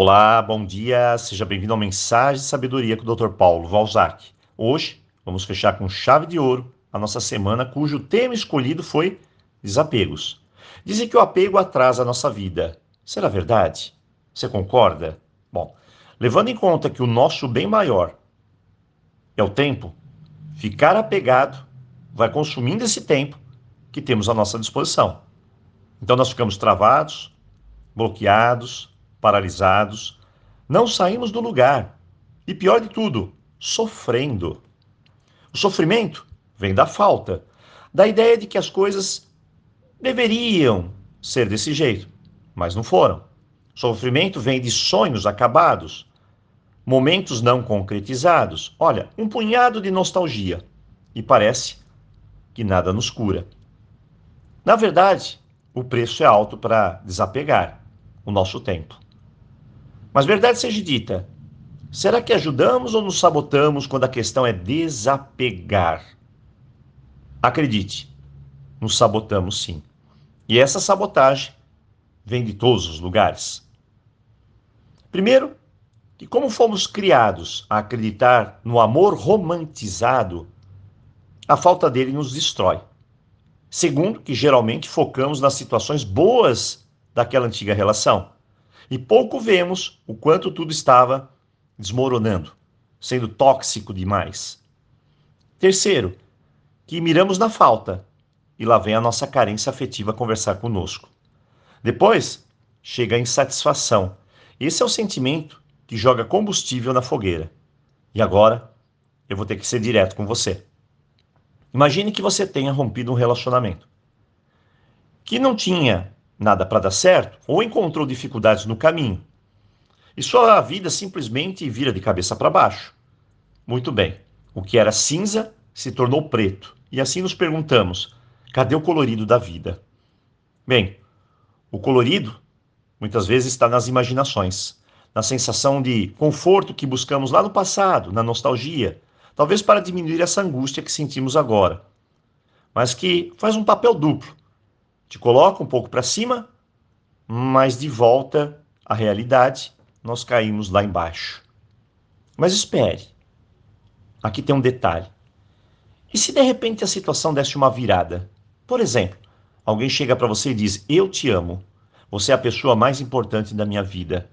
Olá, bom dia, seja bem-vindo ao Mensagem de Sabedoria com o Dr. Paulo Valzac. Hoje vamos fechar com chave de ouro a nossa semana, cujo tema escolhido foi desapegos. Dizem que o apego atrasa a nossa vida. Será verdade? Você concorda? Bom, levando em conta que o nosso bem maior é o tempo, ficar apegado vai consumindo esse tempo que temos à nossa disposição. Então nós ficamos travados, bloqueados, paralisados, não saímos do lugar e, pior de tudo, sofrendo. O sofrimento vem da falta, da ideia de que as coisas deveriam ser desse jeito, mas não foram. O sofrimento vem de sonhos acabados, momentos não concretizados. Olha, um punhado de nostalgia e parece que nada nos cura. Na verdade, o preço é alto para desapegar o nosso tempo. Mas verdade seja dita, será que ajudamos ou nos sabotamos quando a questão é desapegar? Acredite, nos sabotamos sim. E essa sabotagem vem de todos os lugares. Primeiro, que como fomos criados a acreditar no amor romantizado, a falta dele nos destrói. Segundo, que geralmente focamos nas situações boas daquela antiga relação e pouco vemos o quanto tudo estava desmoronando, sendo tóxico demais. Terceiro, que miramos na falta e lá vem a nossa carência afetiva conversar conosco. Depois, chega a insatisfação. Esse é o sentimento que joga combustível na fogueira. E agora, eu vou ter que ser direto com você. Imagine que você tenha rompido um relacionamento que não tinha nada para dar certo ou encontrou dificuldades no caminho. E sua vida simplesmente vira de cabeça para baixo. Muito bem. O que era cinza se tornou preto. E assim nos perguntamos: cadê o colorido da vida? Bem, o colorido muitas vezes está nas imaginações, na sensação de conforto que buscamos lá no passado, na nostalgia, talvez para diminuir essa angústia que sentimos agora, mas que faz um papel duplo te coloca um pouco para cima, mas de volta à realidade, nós caímos lá embaixo. Mas espere, aqui tem um detalhe. E se de repente a situação desse uma virada? Por exemplo, alguém chega para você e diz: Eu te amo, você é a pessoa mais importante da minha vida.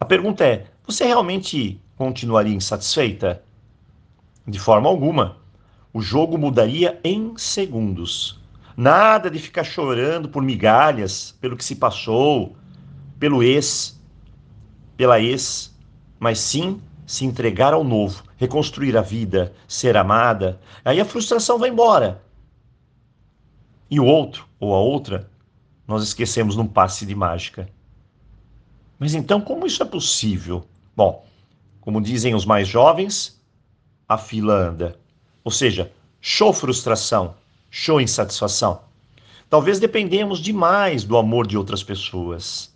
A pergunta é: você realmente continuaria insatisfeita? De forma alguma. O jogo mudaria em segundos. Nada de ficar chorando por migalhas, pelo que se passou, pelo ex, pela ex, mas sim se entregar ao novo, reconstruir a vida, ser amada. Aí a frustração vai embora. E o outro ou a outra, nós esquecemos num passe de mágica. Mas então, como isso é possível? Bom, como dizem os mais jovens, a fila anda. Ou seja, show frustração, show insatisfação. Talvez dependemos demais do amor de outras pessoas.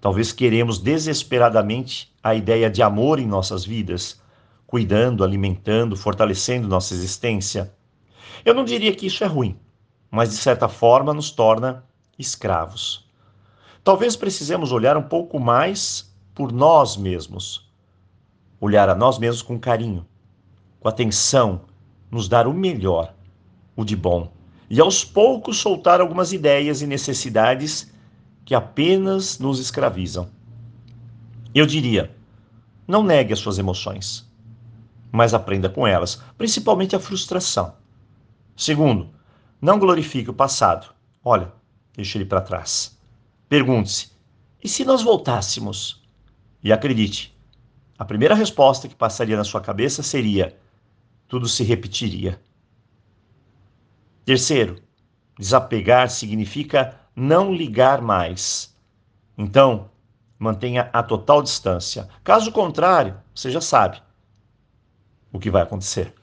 Talvez queremos desesperadamente a ideia de amor em nossas vidas, cuidando, alimentando, fortalecendo nossa existência. Eu não diria que isso é ruim, mas de certa forma nos torna escravos. Talvez precisemos olhar um pouco mais por nós mesmos. Olhar a nós mesmos com carinho, com atenção, nos dar o melhor o de bom, e aos poucos soltar algumas ideias e necessidades que apenas nos escravizam. Eu diria: não negue as suas emoções, mas aprenda com elas, principalmente a frustração. Segundo, não glorifique o passado. Olha, deixe ele para trás. Pergunte-se: e se nós voltássemos? E acredite, a primeira resposta que passaria na sua cabeça seria: tudo se repetiria. Terceiro, desapegar significa não ligar mais. Então, mantenha a total distância. Caso contrário, você já sabe o que vai acontecer.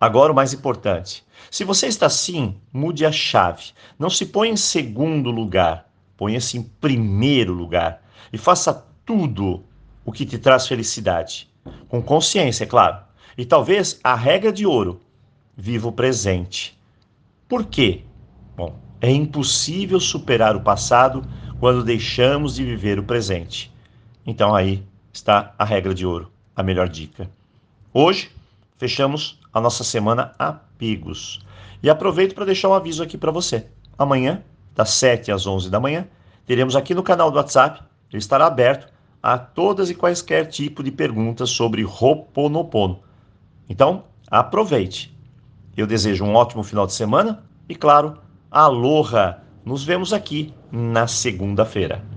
Agora, o mais importante: se você está assim, mude a chave. Não se ponha em segundo lugar, ponha-se em primeiro lugar e faça tudo o que te traz felicidade. Com consciência, é claro. E talvez a regra de ouro: viva o presente. Por quê? Bom, é impossível superar o passado quando deixamos de viver o presente. Então aí está a regra de ouro, a melhor dica. Hoje fechamos a nossa semana apegos. E aproveito para deixar um aviso aqui para você. Amanhã, das 7 às 11 da manhã, teremos aqui no canal do WhatsApp, ele estará aberto a todas e quaisquer tipo de perguntas sobre Roponopono. Então, aproveite. Eu desejo um ótimo final de semana e, claro, aloha! Nos vemos aqui na segunda-feira.